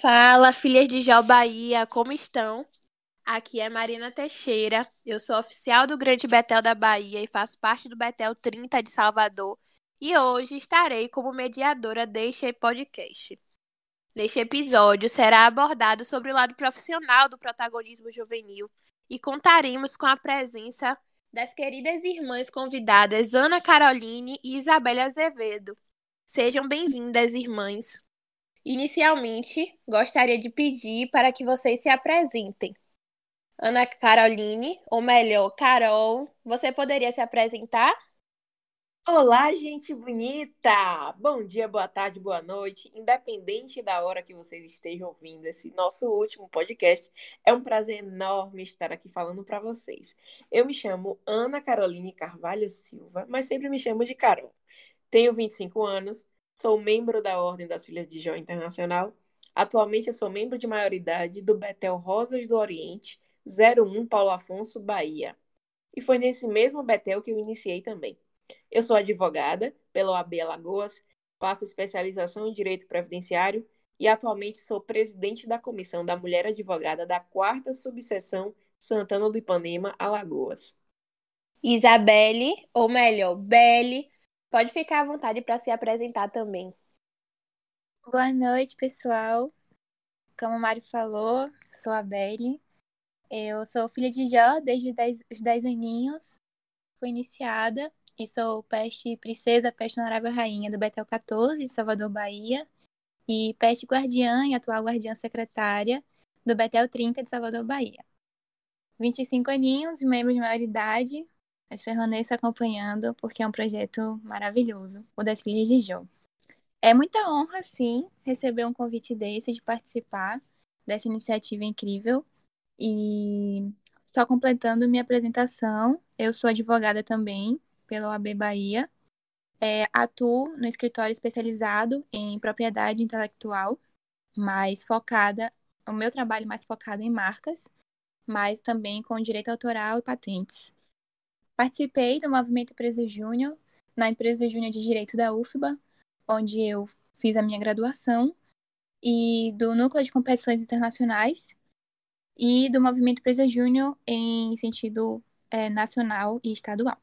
Fala, filhas de Jó Bahia, como estão? Aqui é Marina Teixeira, eu sou oficial do Grande Betel da Bahia e faço parte do Betel 30 de Salvador. E hoje estarei como mediadora deste podcast. Neste episódio será abordado sobre o lado profissional do protagonismo juvenil e contaremos com a presença das queridas irmãs convidadas Ana Caroline e Isabela Azevedo. Sejam bem-vindas, irmãs. Inicialmente, gostaria de pedir para que vocês se apresentem. Ana Caroline, ou melhor, Carol, você poderia se apresentar? Olá, gente bonita! Bom dia, boa tarde, boa noite. Independente da hora que vocês estejam ouvindo esse nosso último podcast, é um prazer enorme estar aqui falando para vocês. Eu me chamo Ana Caroline Carvalho Silva, mas sempre me chamo de Carol. Tenho 25 anos, sou membro da Ordem das Filhas de Jó Internacional. Atualmente sou membro de maioridade do Betel Rosas do Oriente, 01 Paulo Afonso, Bahia. E foi nesse mesmo Betel que eu iniciei também. Eu sou advogada pela OAB Alagoas, faço especialização em Direito Previdenciário e atualmente sou presidente da Comissão da Mulher Advogada da 4 Subseção Santana do Ipanema, Alagoas. Isabelle, ou melhor, Belle, pode ficar à vontade para se apresentar também. Boa noite, pessoal. Como o Mário falou, sou a Belle, eu sou filha de Jó desde os 10, aninhos. Fui iniciada e sou peste princesa, peste honorável rainha do Betel 14, de Salvador, Bahia. E peste guardiã e atual guardiã secretária do Betel 30, de Salvador, Bahia. 25 aninhos, membro de maioridade, mas permaneço acompanhando porque é um projeto maravilhoso, o das Filhas de Jó. É muita honra, sim, receber um convite desse, de participar dessa iniciativa incrível e só completando minha apresentação, eu sou advogada também pela OAB Bahia. É, atuo no escritório especializado em propriedade intelectual, mais focada, o meu trabalho mais focado em marcas, mas também com direito autoral e patentes. Participei do movimento Empresa Júnior, na Empresa Júnior de Direito da UFBA, onde eu fiz a minha graduação, e do Núcleo de Competições Internacionais, e do Movimento Presa Júnior em sentido é, nacional e estadual.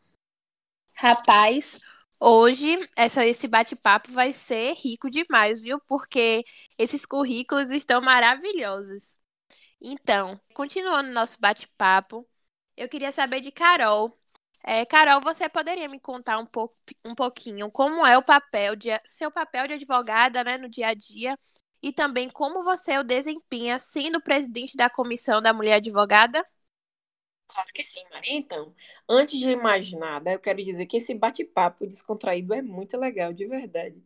Rapaz, hoje essa, esse bate-papo vai ser rico demais, viu? Porque esses currículos estão maravilhosos. Então, continuando nosso bate-papo, eu queria saber de Carol. É, Carol, você poderia me contar um, pouco, um pouquinho como é o papel de seu papel de advogada né, no dia a dia e também como você o desempenha sendo presidente da Comissão da Mulher Advogada? Claro que sim, Maria. Então, antes de mais nada, eu quero dizer que esse bate-papo descontraído é muito legal, de verdade.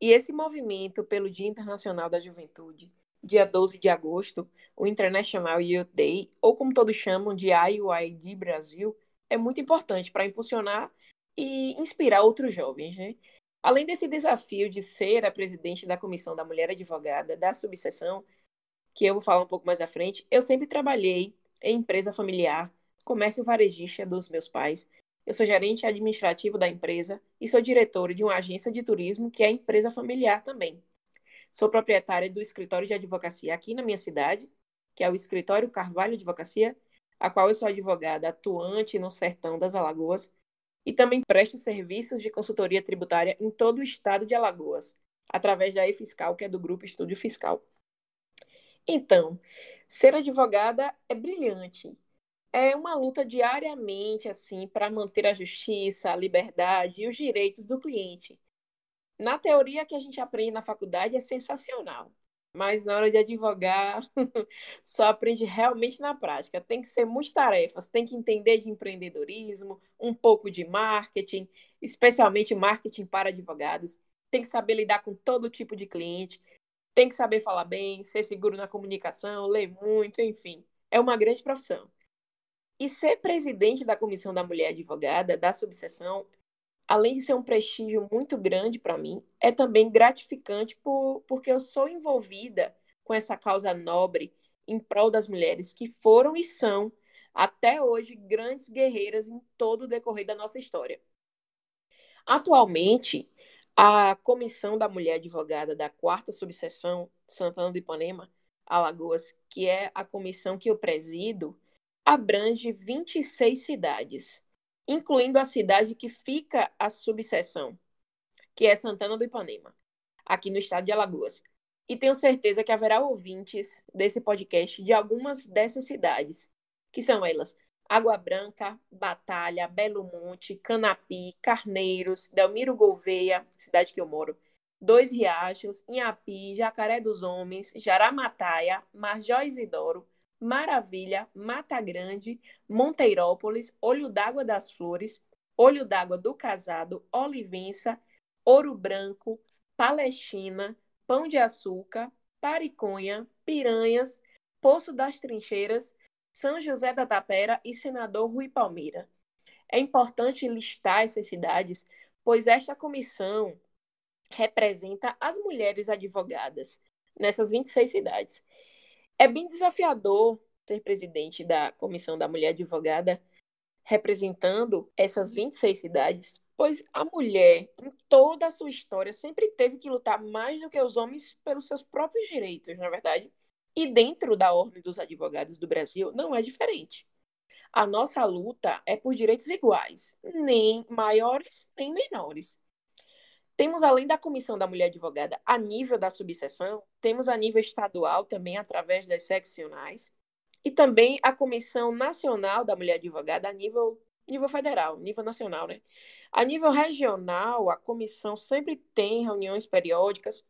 E esse movimento pelo Dia Internacional da Juventude, dia 12 de agosto, o International Youth Day, ou como todos chamam de IUID Brasil, é muito importante para impulsionar e inspirar outros jovens, né? Além desse desafio de ser a presidente da Comissão da Mulher Advogada da subseção, que eu vou falar um pouco mais à frente, eu sempre trabalhei em empresa familiar, comércio varejista dos meus pais. Eu sou gerente administrativo da empresa e sou diretora de uma agência de turismo que é empresa familiar também. Sou proprietária do escritório de advocacia aqui na minha cidade, que é o Escritório Carvalho Advocacia, a qual eu sou advogada atuante no sertão das Alagoas e também presta serviços de consultoria tributária em todo o estado de Alagoas, através da e-Fiscal, que é do Grupo Estúdio Fiscal. Então, ser advogada é brilhante. É uma luta diariamente assim para manter a justiça, a liberdade e os direitos do cliente. Na teoria que a gente aprende na faculdade é sensacional, mas na hora de advogar, só aprende realmente na prática. Tem que ser muitas tarefas, tem que entender de empreendedorismo, um pouco de marketing, especialmente marketing para advogados. Tem que saber lidar com todo tipo de cliente, tem que saber falar bem, ser seguro na comunicação, ler muito, enfim. É uma grande profissão. E ser presidente da Comissão da Mulher Advogada, da subseção, além de ser um prestígio muito grande para mim, é também gratificante por, porque eu sou envolvida com essa causa nobre em prol das mulheres que foram e são, até hoje, grandes guerreiras em todo o decorrer da nossa história. Atualmente, A Comissão da Mulher Advogada da Quarta Subseção Santana do Ipanema, Alagoas, que é a comissão que eu presido, abrange 26 cidades, incluindo a cidade que fica a subseção, que é Santana do Ipanema, aqui no estado de Alagoas. E tenho certeza que haverá ouvintes desse podcast de algumas dessas cidades, que são elas Água Branca, Batalha, Belo Monte, Canapi, Carneiros, Delmiro Gouveia, cidade que eu moro, Dois Riachos, Inhapi, Jacaré dos Homens, Jaramataia, Marjó Isidoro, Maravilha, Mata Grande, Monteirópolis, Olho d'Água das Flores, Olho d'Água do Casado, Olivença, Ouro Branco, Palestina, Pão de Açúcar, Pariconha, Piranhas, Poço das Trincheiras, São José da Tapera e Senador Rui Palmeira. É importante listar essas cidades, pois esta comissão representa as mulheres advogadas nessas 26 cidades. É bem desafiador ser presidente da Comissão da Mulher Advogada, representando essas 26 cidades, pois a mulher, em toda a sua história, sempre teve que lutar mais do que os homens pelos seus próprios direitos, na é verdade. E dentro da Ordem dos Advogados do Brasil, não é diferente. A nossa luta é por direitos iguais, nem maiores nem menores. Temos, além da Comissão da Mulher Advogada a nível da subseção, temos a nível estadual também, através das seccionais, e também a Comissão Nacional da Mulher Advogada a nível, nível federal, nível nacional, né? A nível regional, a comissão sempre tem reuniões periódicas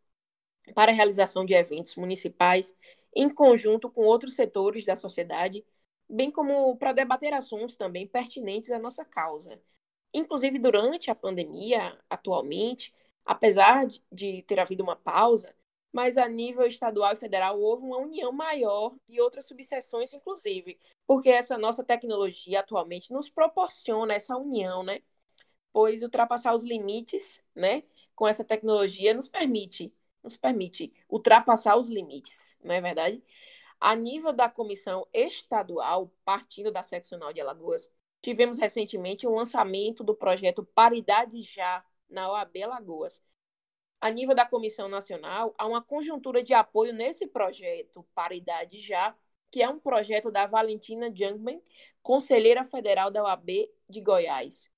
para a realização de eventos municipais em conjunto com outros setores da sociedade, bem como para debater assuntos também pertinentes à nossa causa. Inclusive, durante a pandemia, atualmente, apesar de ter havido uma pausa, mas a nível estadual e federal houve uma união maior e outras subseções, inclusive, porque essa nossa tecnologia atualmente nos proporciona essa união, né? Pois ultrapassar os limites, né, com essa tecnologia nos permite, nos permite ultrapassar os limites, não é verdade? A nível da comissão estadual, partindo da seccional de Alagoas, tivemos recentemente o lançamento do projeto Paridade Já, na OAB Lagoas. A nível da Comissão Nacional, há uma conjuntura de apoio nesse projeto Paridade Já, que é um projeto da Valentina Jungmann, conselheira federal da OAB de Goiás.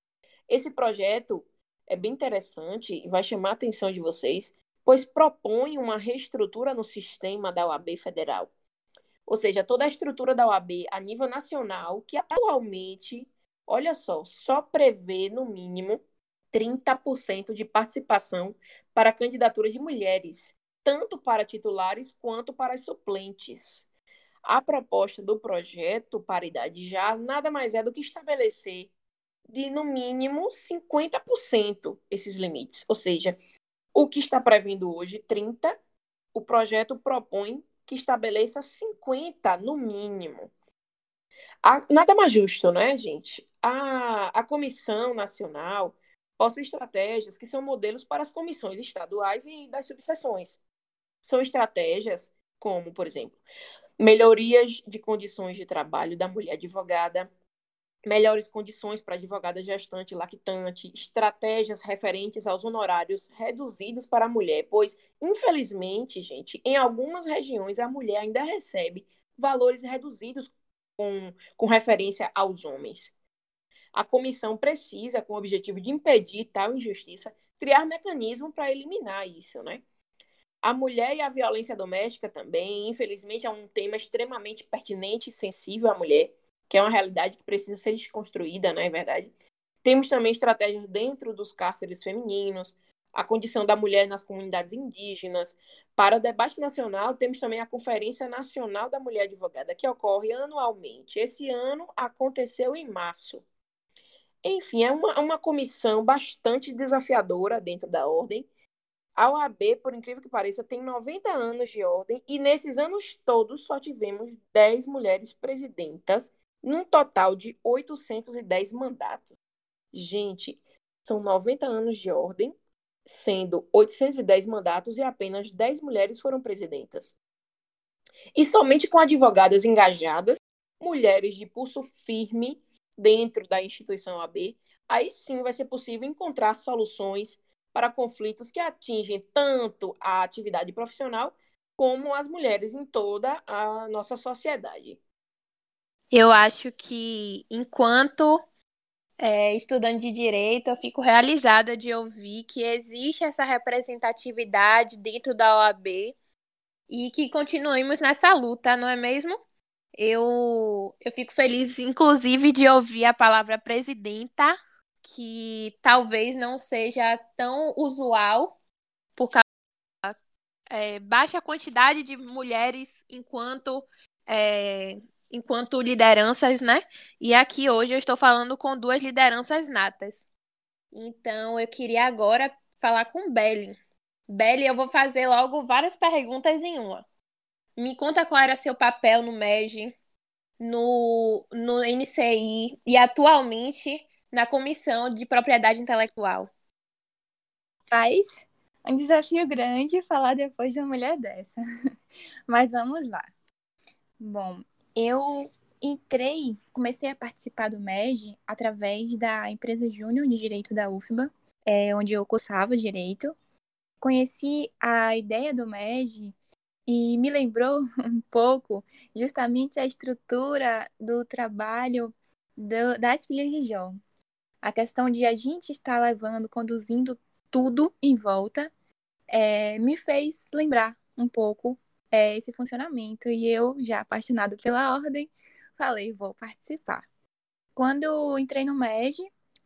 Esse projeto é bem interessante e vai chamar a atenção de vocês, pois propõe uma reestrutura no sistema da OAB federal. Ou seja, toda a estrutura da OAB a nível nacional, que atualmente, olha só, só prevê no mínimo 30% de participação para a candidatura de mulheres, tanto para titulares quanto para suplentes. A proposta do projeto Paridade Já nada mais é do que estabelecer de, no mínimo, 50% esses limites. Ou seja, o que está prevendo hoje, 30%, o projeto propõe que estabeleça 50% no mínimo. A, nada mais justo, né, gente? A, a Comissão Nacional possui estratégias que são modelos para as comissões estaduais e das subseções. São estratégias como, por exemplo, melhorias de condições de trabalho da mulher advogada, melhores condições para advogada gestante lactante, estratégias referentes aos honorários reduzidos para a mulher, pois, infelizmente, gente, em algumas regiões a mulher ainda recebe valores reduzidos com, com referência aos homens. A comissão precisa, com o objetivo de impedir tal injustiça, criar mecanismo para eliminar isso, né? A mulher e a violência doméstica também, infelizmente, é um tema extremamente pertinente e sensível à mulher, que é uma realidade que precisa ser desconstruída, não é verdade? Temos também estratégias dentro dos cárceres femininos, a condição da mulher nas comunidades indígenas. Para o debate nacional, temos também a Conferência Nacional da Mulher Advogada, que ocorre anualmente. Esse ano aconteceu em março. Enfim, é uma, uma comissão bastante desafiadora dentro da ordem. A OAB, por incrível que pareça, tem 90 anos de ordem e nesses anos todos só tivemos 10 mulheres presidentas, num total de 810 mandatos. Gente, são 90 anos de ordem, sendo 810 mandatos e apenas 10 mulheres foram presidentas. E somente com advogadas engajadas, mulheres de pulso firme dentro da instituição AB, aí sim vai ser possível encontrar soluções para conflitos que atingem tanto a atividade profissional como as mulheres em toda a nossa sociedade. Eu acho que, enquanto é, estudante de direito, eu fico realizada de ouvir que existe essa representatividade dentro da OAB e que continuemos nessa luta, não é mesmo? Eu, eu fico feliz, inclusive, de ouvir a palavra presidenta, que talvez não seja tão usual por causa da é, baixa quantidade de mulheres enquanto é, enquanto lideranças, né? E aqui hoje eu estou falando com duas lideranças natas. Então eu queria agora falar com Belly. Belly, eu vou fazer logo várias perguntas em uma. Me conta qual era seu papel no MEG, no, no NCI e atualmente na Comissão de Propriedade Intelectual. Faz um desafio grande falar depois de uma mulher dessa. Mas vamos lá. Bom, eu entrei, comecei a participar do MEG através da empresa Júnior de Direito da UFBA, é, onde eu cursava Direito. Conheci a ideia do MEG e me lembrou um pouco justamente a estrutura do trabalho do, das filhas de Jó. A questão de a gente estar levando, conduzindo tudo em volta, é, me fez lembrar um pouco é, esse funcionamento. E eu, já apaixonada pela ordem, falei, vou participar. Quando entrei no MEG,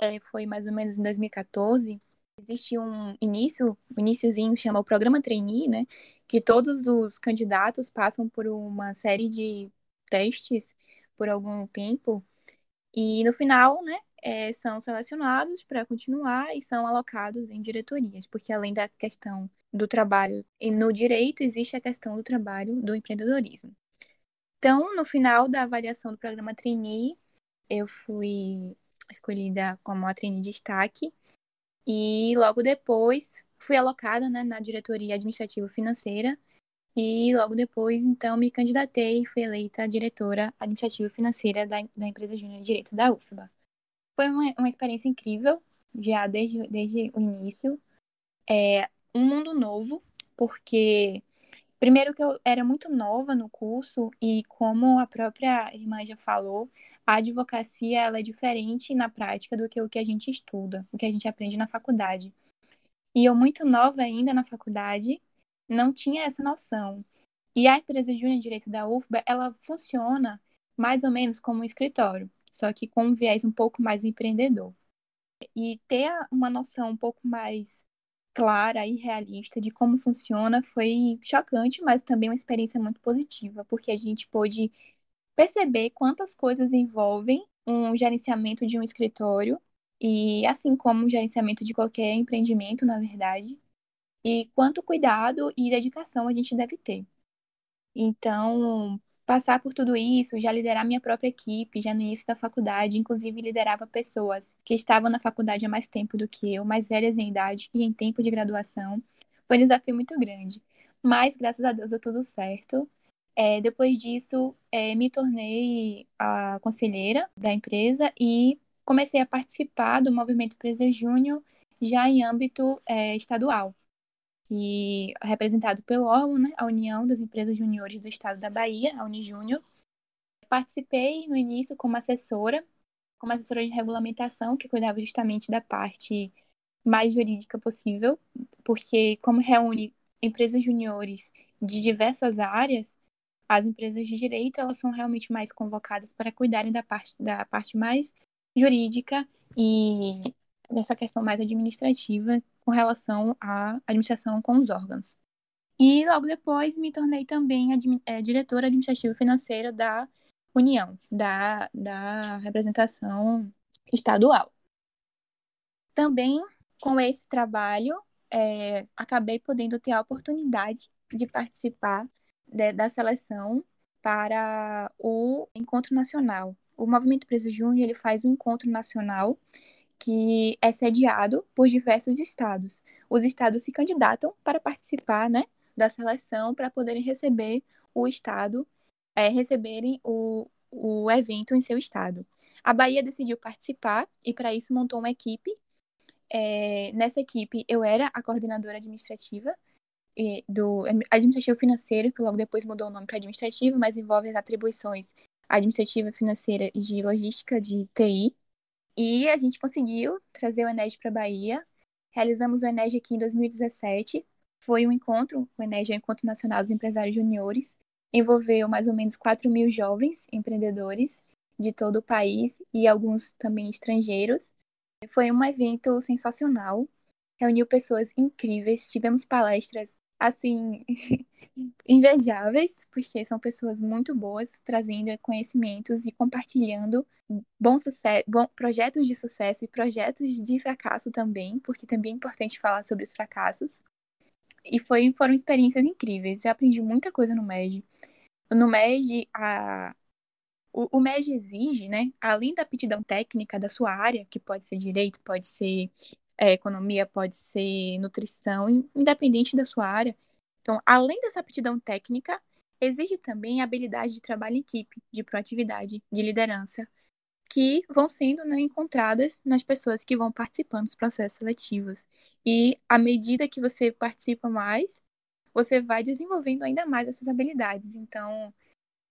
é, foi mais ou menos em 2014, existe um início, um iníciozinho, chama o Programa Trainee, né? Que todos os candidatos passam por uma série de testes por algum tempo. E no final, né, é, são selecionados para continuar e são alocados em diretorias, porque além da questão do trabalho e no direito, existe a questão do trabalho do empreendedorismo. Então, no final da avaliação do programa Trainee, eu fui escolhida como a trainee de destaque e logo depois fui alocada né, na diretoria administrativa financeira e logo depois, então, me candidatei e fui eleita diretora administrativa financeira da, da empresa Júnior de Direito da UFBA. Foi uma, uma experiência incrível, já desde, desde o início. É, um mundo novo, porque primeiro que eu era muito nova no curso e como a própria irmã já falou, a advocacia ela é diferente na prática do que o que a gente estuda, o que a gente aprende na faculdade. E eu muito nova ainda na faculdade, não tinha essa noção. E a empresa Júnior Direito da UFBA, ela funciona mais ou menos como um escritório, só que com um viés um pouco mais empreendedor. E ter uma noção um pouco mais clara e realista de como funciona foi chocante, mas também uma experiência muito positiva, porque a gente pôde perceber quantas coisas envolvem um gerenciamento de um escritório e assim como o gerenciamento de qualquer empreendimento, na verdade, e quanto cuidado e dedicação a gente deve ter. Então, passar por tudo isso, já liderar minha própria equipe, já no início da faculdade, inclusive liderava pessoas que estavam na faculdade há mais tempo do que eu, mais velhas em idade e em tempo de graduação. Foi um desafio muito grande. Mas, graças a Deus, deu tudo certo. É, depois disso, é, me tornei a conselheira da empresa e comecei a participar do movimento Empresa Júnior já em âmbito é, estadual que é representado pelo órgão, né, a União das Empresas Juniores do Estado da Bahia, a Unijúnior. Participei no início como assessora, como assessora de regulamentação, que cuidava justamente da parte mais jurídica possível, porque como reúne empresas juniores de diversas áreas, as empresas de direito elas são realmente mais convocadas para cuidarem da parte, da parte mais jurídica e dessa questão mais administrativa com relação à administração com os órgãos. E logo depois me tornei também é, diretora administrativa financeira da União, da, da representação estadual. Também com esse trabalho, é, acabei podendo ter a oportunidade de participar de, da seleção para o encontro nacional. O Movimento Presa Júnior ele faz um encontro nacional que é sediado por diversos estados. Os estados se candidatam para participar né, da seleção para poderem receber o estado, é, receberem o, o evento em seu estado. A Bahia decidiu participar e para isso montou uma equipe É, nessa equipe, eu era a coordenadora administrativa do administrativo financeiro, que logo depois mudou o nome para administrativo, mas envolve as atribuições administrativa, financeira e de logística de TI. E a gente conseguiu trazer o Ened para a Bahia. Realizamos o Ened aqui em 2017. Foi um encontro, o Ened é o Encontro Nacional dos Empresários Juniores. Envolveu mais ou menos 4 mil jovens empreendedores de todo o país e alguns também estrangeiros. Foi um evento sensacional, reuniu pessoas incríveis, tivemos palestras assim invejáveis, porque são pessoas muito boas, trazendo conhecimentos e compartilhando bons sucesso, bom, projetos de sucesso e projetos de fracasso também, porque também é importante falar sobre os fracassos. E foi, foram experiências incríveis. Eu aprendi muita coisa no MED. No MED, a, o, o MED exige, né, além da aptidão técnica da sua área, que pode ser direito, pode ser é, economia, pode ser nutrição, independente da sua área. Então, além dessa aptidão técnica, exige também a habilidade de trabalho em equipe, de proatividade, de liderança, que vão sendo né, encontradas nas pessoas que vão participando dos processos seletivos. E à medida que você participa mais, você vai desenvolvendo ainda mais essas habilidades. Então,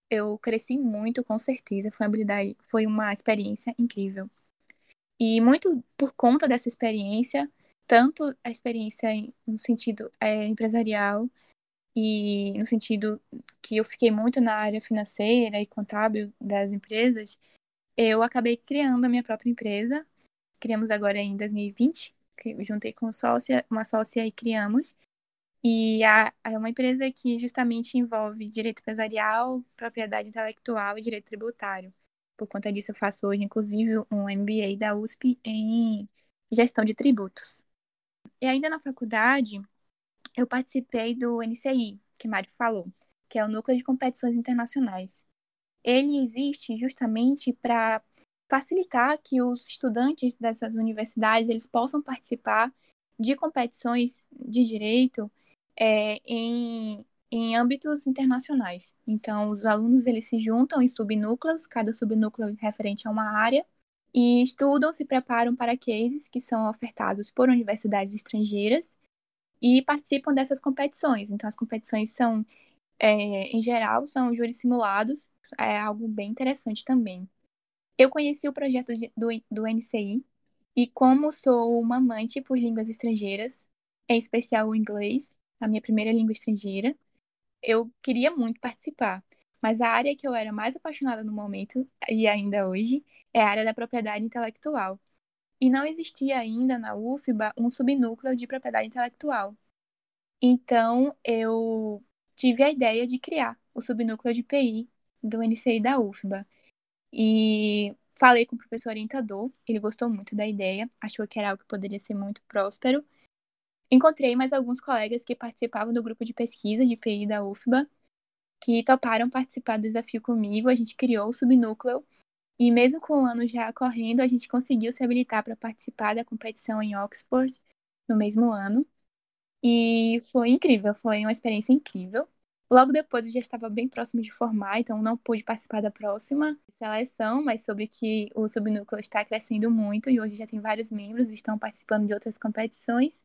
eu cresci muito, com certeza. Foi uma habilidade, foi uma experiência incrível. E muito por conta dessa experiência, tanto a experiência no sentido é, empresarial e no sentido que eu fiquei muito na área financeira e contábil das empresas, eu acabei criando a minha própria empresa. Criamos agora em 2020, juntei com sócia, uma sócia e criamos. E é uma empresa que justamente envolve direito empresarial, propriedade intelectual e direito tributário. Por conta disso, eu faço hoje, inclusive, um MBA da USP em gestão de tributos. E ainda na faculdade, eu participei do NCI, que Mário falou, que é o Núcleo de Competições Internacionais. Ele existe justamente para facilitar que os estudantes dessas universidades eles possam participar de competições de direito é, em, em âmbitos internacionais. Então, os alunos eles se juntam em subnúcleos, cada subnúcleo referente a uma área, e estudam, se preparam para cases que são ofertados por universidades estrangeiras e participam dessas competições. Então, as competições são, é, em geral, são júris simulados, é algo bem interessante também. Eu conheci o projeto do, do NCI e, como sou uma amante por línguas estrangeiras, em especial o inglês, a minha primeira língua estrangeira, eu queria muito participar. Mas a área que eu era mais apaixonada no momento, e ainda hoje, é a área da propriedade intelectual. E não existia ainda na UFBA um subnúcleo de propriedade intelectual. Então, eu tive a ideia de criar o subnúcleo de PI do NCI da UFBA. E falei com o professor orientador, ele gostou muito da ideia, achou que era algo que poderia ser muito próspero Encontrei mais alguns colegas que participavam do grupo de pesquisa de PI da UFBA, que toparam participar do desafio comigo. A gente criou o subnúcleo e, mesmo com o ano já correndo, a gente conseguiu se habilitar para participar da competição em Oxford no mesmo ano. E foi incrível, foi uma experiência incrível. Logo depois eu já estava bem próximo de formar, então não pude participar da próxima seleção, mas soube que o subnúcleo está crescendo muito e hoje já tem vários membros, estão participando de outras competições.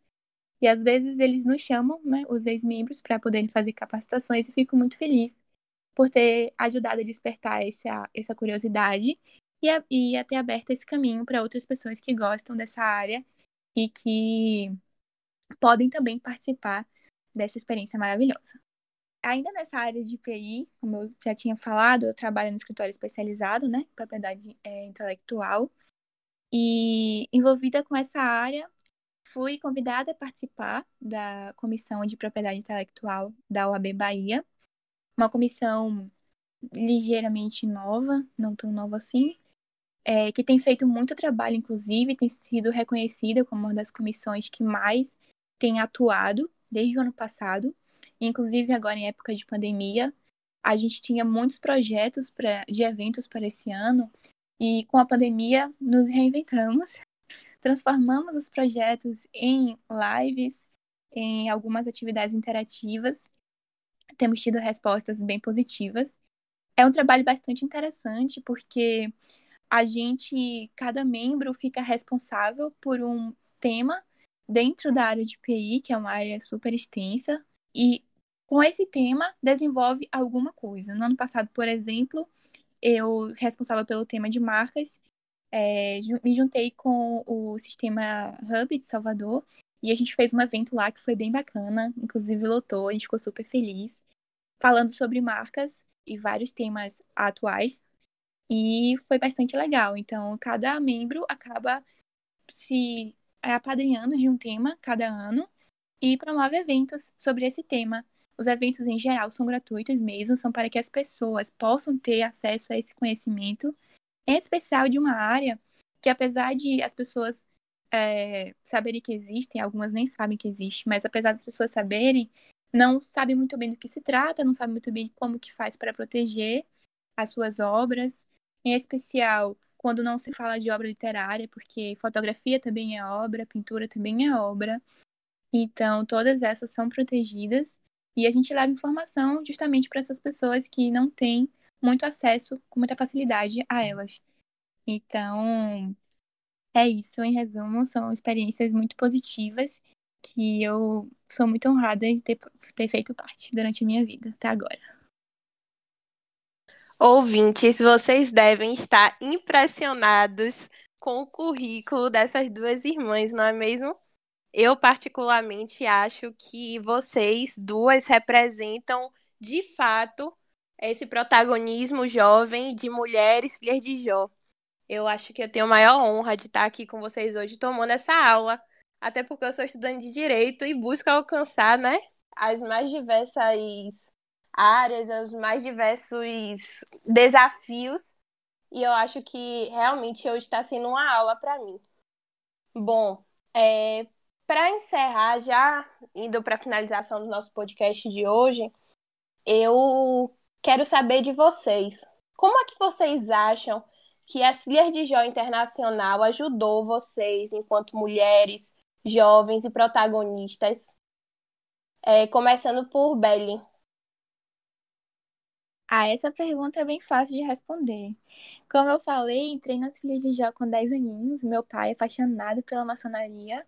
E às vezes eles nos chamam, né, os ex-membros, para poderem fazer capacitações e fico muito feliz por ter ajudado a despertar essa, essa curiosidade e, a, e a ter aberto esse caminho para outras pessoas que gostam dessa área e que podem também participar dessa experiência maravilhosa. Ainda nessa área de PI, como eu já tinha falado, eu trabalho no escritório especializado, né, propriedade é, intelectual, e envolvida com essa área, fui convidada a participar da Comissão de Propriedade Intelectual da OAB Bahia, uma comissão ligeiramente nova, não tão nova assim, é, que tem feito muito trabalho, inclusive, tem sido reconhecida como uma das comissões que mais tem atuado desde o ano passado, inclusive agora em época de pandemia. A gente tinha muitos projetos pra, de eventos para esse ano, e com a pandemia nos reinventamos transformamos os projetos em lives, em algumas atividades interativas. Temos tido respostas bem positivas. É um trabalho bastante interessante porque a gente, cada membro fica responsável por um tema dentro da área de PI, que é uma área super extensa, e com esse tema desenvolve alguma coisa. No ano passado, por exemplo, eu responsável pelo tema de marcas, é, me juntei com o sistema Hub de Salvador e a gente fez um evento lá que foi bem bacana, inclusive lotou, a gente ficou super feliz, falando sobre marcas e vários temas atuais e foi bastante legal. Então, cada membro acaba se apadrinhando de um tema cada ano e promove eventos sobre esse tema. Os eventos, em geral, são gratuitos mesmo, são para que as pessoas possam ter acesso a esse conhecimento, em especial de uma área que, apesar de as pessoas é, saberem que existem, algumas nem sabem que existe, mas apesar das pessoas saberem, não sabem muito bem do que se trata, não sabem muito bem como que faz para proteger as suas obras, em especial quando não se fala de obra literária, porque fotografia também é obra, pintura também é obra. Então, todas essas são protegidas e a gente leva informação justamente para essas pessoas que não têm muito acesso com muita facilidade a elas. Então, é isso, em resumo, são experiências muito positivas que eu sou muito honrada de ter, ter feito parte durante a minha vida até agora. Ouvintes, vocês devem estar impressionados com o currículo dessas duas irmãs, não é mesmo? Eu, particularmente, acho que vocês duas representam, de fato, esse protagonismo jovem de mulheres filhas de Jó. Eu acho que eu tenho a maior honra de estar aqui com vocês hoje tomando essa aula, até porque eu sou estudante de direito e busco alcançar, né, as mais diversas áreas, os mais diversos desafios. E eu acho que realmente hoje está sendo uma aula para mim. Bom, é, para encerrar, já indo para a finalização do nosso podcast de hoje, eu quero saber de vocês. Como é que vocês acham que as Filhas de Jó Internacional ajudou vocês, enquanto mulheres, jovens e protagonistas? É, começando por Belly. Ah, essa pergunta é bem fácil de responder. Como eu falei, entrei nas Filhas de Jó com 10 aninhos. Meu pai, apaixonado pela maçonaria,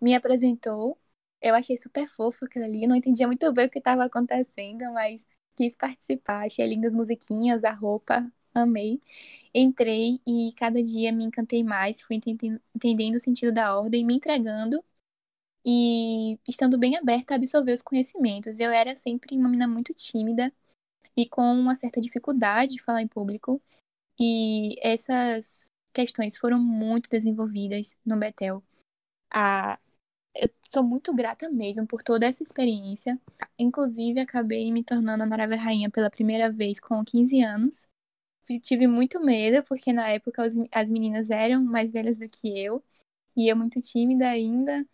me apresentou. Eu achei super fofo aquilo ali. Não entendia muito bem o que estava acontecendo, mas quis participar. Achei lindas musiquinhas, a roupa, amei. Entrei e cada dia me encantei mais. Fui entendendo o sentido da ordem, me entregando e estando bem aberta a absorver os conhecimentos. Eu era sempre uma menina muito tímida e com uma certa dificuldade de falar em público. E essas questões foram muito desenvolvidas no Betel. A, eu sou muito grata mesmo por toda essa experiência. Inclusive, acabei me tornando a Narava Rainha pela primeira vez com 15 anos. Tive muito medo, porque na época as meninas eram mais velhas do que eu. E eu muito tímida ainda.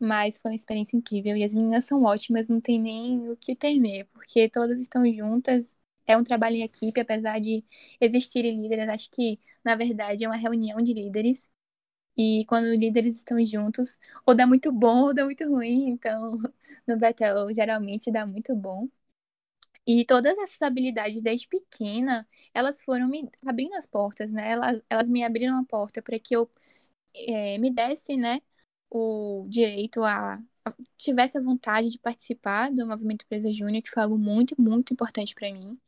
Mas foi uma experiência incrível. E as meninas são ótimas, não tem nem o que temer, porque todas estão juntas. É um trabalho em equipe, apesar de existirem líderes. Acho que, na verdade, é uma reunião de líderes. E quando líderes estão juntos, ou dá muito bom ou dá muito ruim. Então, no Betel, geralmente dá muito bom. E todas essas habilidades, desde pequena, elas foram me abrindo as portas, né? Elas, elas me abriram a porta para que eu é, me desse, né, o direito a, a, tivesse a vontade de participar do movimento Presa Júnior, que foi algo muito, muito importante para mim.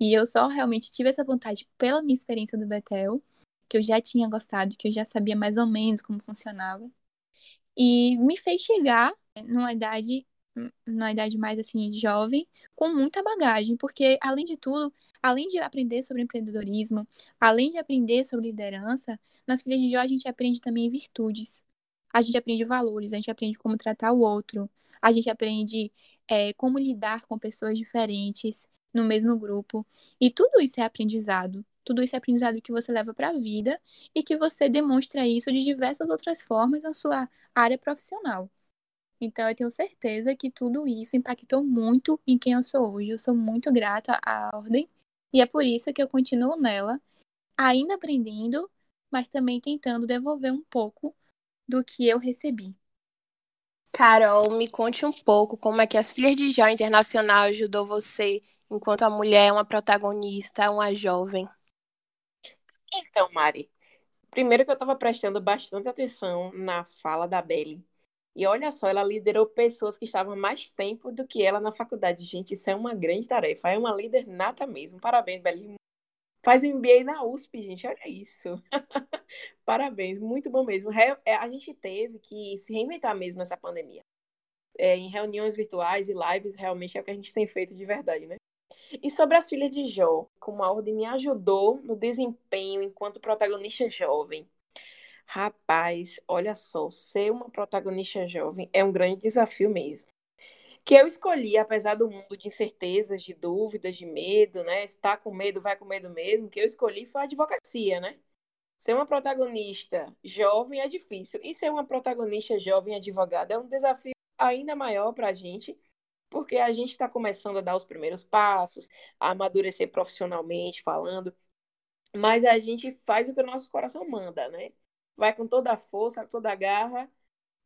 E eu só realmente tive essa vontade pela minha experiência do Betel, que eu já tinha gostado, que eu já sabia mais ou menos como funcionava. E me fez chegar numa idade, numa idade mais assim jovem, com muita bagagem, porque além de tudo, além de aprender sobre empreendedorismo, além de aprender sobre liderança, nas filhas de Jó a gente aprende também virtudes a gente aprende valores, a gente aprende como tratar o outro, a gente aprende é, como lidar com pessoas diferentes no mesmo grupo. E tudo isso é aprendizado. Tudo isso é aprendizado que você leva para a vida e que você demonstra isso de diversas outras formas na sua área profissional. Então, eu tenho certeza que tudo isso impactou muito em quem eu sou hoje. Eu sou muito grata à ordem e é por isso que eu continuo nela, ainda aprendendo, mas também tentando devolver um pouco do que eu recebi. Carol, me conte um pouco como é que as Filhas de Jó Internacional ajudou você enquanto a mulher é uma protagonista, uma jovem. Então, Mari, Primeiro que eu estava prestando bastante atenção na fala da Belly. E olha só, ela liderou pessoas que estavam mais tempo do que ela na faculdade. Gente, isso é uma grande tarefa. É uma líder nata mesmo. Parabéns, Belly. Faz MBA na USP, gente. Olha isso. Parabéns, muito bom mesmo. É, a gente teve que se reinventar mesmo nessa pandemia. É, em reuniões virtuais e lives, realmente é o que a gente tem feito de verdade, né? E sobre as filhas de Jó, como a ordem me ajudou no desempenho enquanto protagonista jovem. Rapaz, olha só, ser uma protagonista jovem é um grande desafio mesmo. Que eu escolhi, apesar do mundo de incertezas, de dúvidas, de medo, né? Está com medo, vai com medo mesmo. Que eu escolhi foi a advocacia, né? Ser uma protagonista jovem é difícil. E ser uma protagonista jovem advogada é um desafio ainda maior para a gente, porque a gente está começando a dar os primeiros passos, a amadurecer profissionalmente falando, mas a gente faz o que o nosso coração manda, né? Vai com toda a força, toda a garra,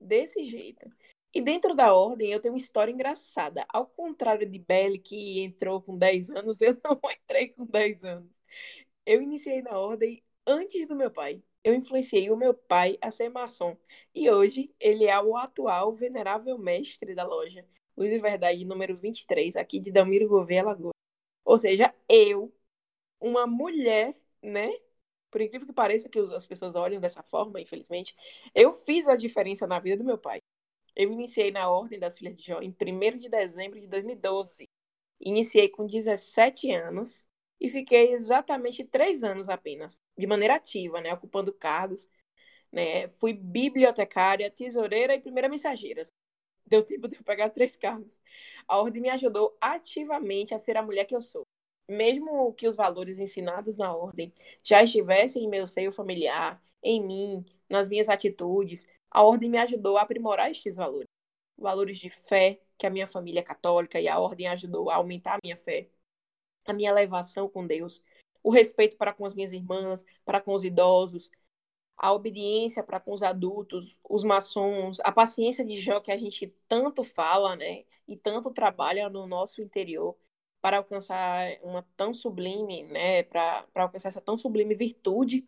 desse jeito. E dentro da ordem eu tenho uma história engraçada. Ao contrário de Belly, que entrou com 10 anos, eu não entrei com 10 anos. Eu iniciei na ordem antes do meu pai. Eu influenciei o meu pai a ser maçom. E hoje ele é o atual venerável mestre da loja. Luz e Verdade, número 23, aqui de Dalmiro Gouveia, Alagoas. Ou seja, eu, uma mulher, né? Por incrível que pareça que as pessoas olham dessa forma, infelizmente, eu fiz a diferença na vida do meu pai. Eu iniciei na Ordem das Filhas de Jó em 1 de dezembro de 2012. Iniciei com 17 anos e fiquei exatamente três anos apenas, de maneira ativa, né? Ocupando cargos. Né? Fui bibliotecária, tesoureira e primeira mensageira deu tempo de eu pegar três carros. A ordem me ajudou ativamente a ser a mulher que eu sou. Mesmo que os valores ensinados na ordem já estivessem em meu seio familiar, em mim, nas minhas atitudes, a ordem me ajudou a aprimorar estes valores. Valores de fé, que a minha família é católica e a ordem ajudou a aumentar a minha fé, a minha elevação com Deus, o respeito para com as minhas irmãs, para com os idosos, a obediência para com os adultos, os maçons, a paciência de Jó que a gente tanto fala, né, e tanto trabalha no nosso interior para alcançar uma tão sublime, né, para alcançar essa tão sublime virtude,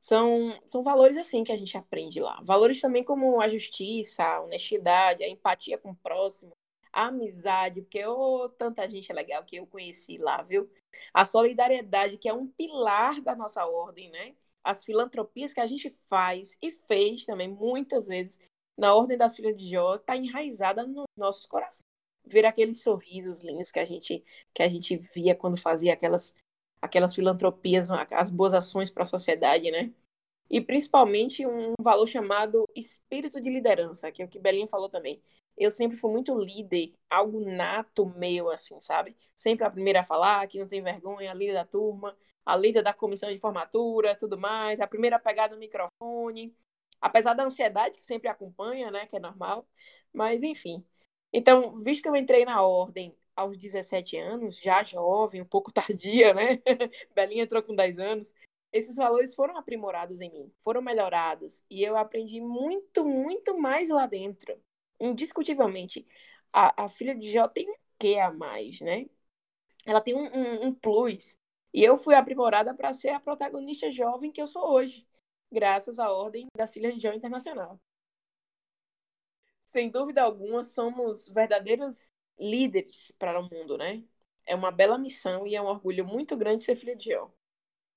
são, são valores assim que a gente aprende lá. Valores também como a justiça, a honestidade, a empatia com o próximo, a amizade, porque oh, tanta gente legal que eu conheci lá, viu? A solidariedade, que é um pilar da nossa ordem, né? As filantropias que a gente faz e fez também muitas vezes na Ordem das Filhas de Jó está enraizada nos nossos corações. Ver aqueles sorrisos lindos que a gente que a gente via quando fazia aquelas aquelas filantropias, as boas ações para a sociedade, né? E principalmente um valor chamado espírito de liderança, que é o que Belinha falou também. Eu sempre fui muito líder, algo nato meu, assim, sabe? Sempre a primeira a falar, que não tem vergonha, líder da turma, a líder da comissão de formatura, tudo mais, a primeira a pegar no microfone, apesar da ansiedade que sempre acompanha, né, que é normal, mas enfim. Então, visto que eu entrei na ordem aos 17 anos, já jovem, um pouco tardia, né? Belinha entrou com 10 anos. Esses valores foram aprimorados em mim, foram melhorados, e eu aprendi muito, muito mais lá dentro. Indiscutivelmente, a, a filha de Jó tem um quê a mais, né? Ela tem um, um, um plus e eu fui aprimorada para ser a protagonista jovem que eu sou hoje, graças à Ordem da João Internacional. Sem dúvida alguma, somos verdadeiros líderes para o mundo, né? É uma bela missão e é um orgulho muito grande ser filha de Jó.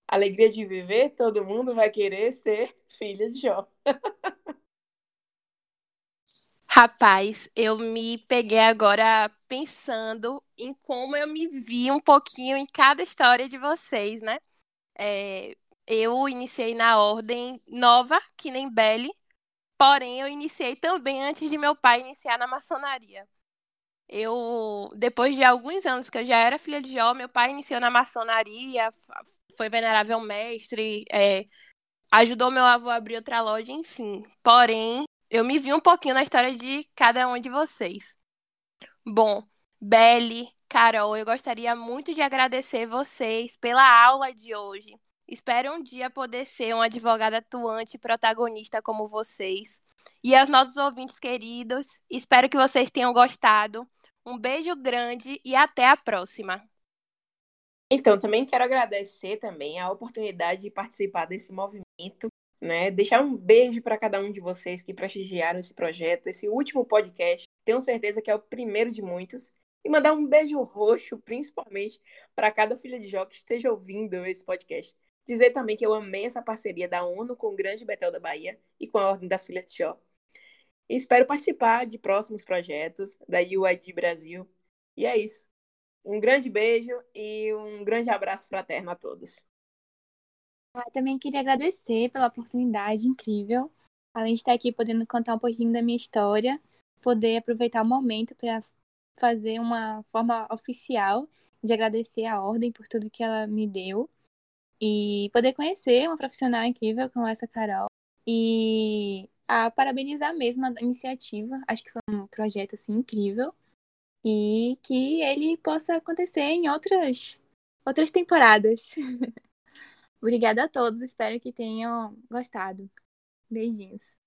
Alegria de viver, todo mundo vai querer ser filha de Jó. Rapaz, eu me peguei agora pensando em como eu me vi um pouquinho em cada história de vocês, né? É, eu iniciei na ordem nova, que nem Belly, porém eu iniciei também antes de meu pai iniciar na maçonaria. Eu, depois de alguns anos que eu já era filha de Jó, meu pai iniciou na maçonaria, foi venerável mestre, é, ajudou meu avô a abrir outra loja, enfim. Porém, eu me vi um pouquinho na história de cada um de vocês. Bom, Belle, Carol, eu gostaria muito de agradecer vocês pela aula de hoje. Espero um dia poder ser uma advogada atuante e protagonista como vocês. E aos nossos ouvintes queridos, espero que vocês tenham gostado. Um beijo grande e até a próxima. Então, também quero agradecer também a oportunidade de participar desse movimento né? Deixar um beijo para cada um de vocês que prestigiaram esse projeto, esse último podcast. Tenho certeza que é o primeiro de muitos. E mandar um beijo roxo, principalmente, para cada filha de Jó que esteja ouvindo esse podcast. Dizer também que eu amei essa parceria da ONU com o Grande Betel da Bahia e com a Ordem das Filhas de Jó. E espero participar de próximos projetos da UID Brasil. E é isso. Um grande beijo e um grande abraço fraterno a todos. Eu também queria agradecer pela oportunidade incrível, além de estar aqui podendo contar um pouquinho da minha história, poder aproveitar o momento para fazer uma forma oficial de agradecer a ordem por tudo que ela me deu e poder conhecer uma profissional incrível como essa Carol e a parabenizar mesmo a iniciativa. Acho que foi um projeto assim incrível e que ele possa acontecer em outras outras temporadas. Obrigada a todos, espero que tenham gostado. Beijinhos.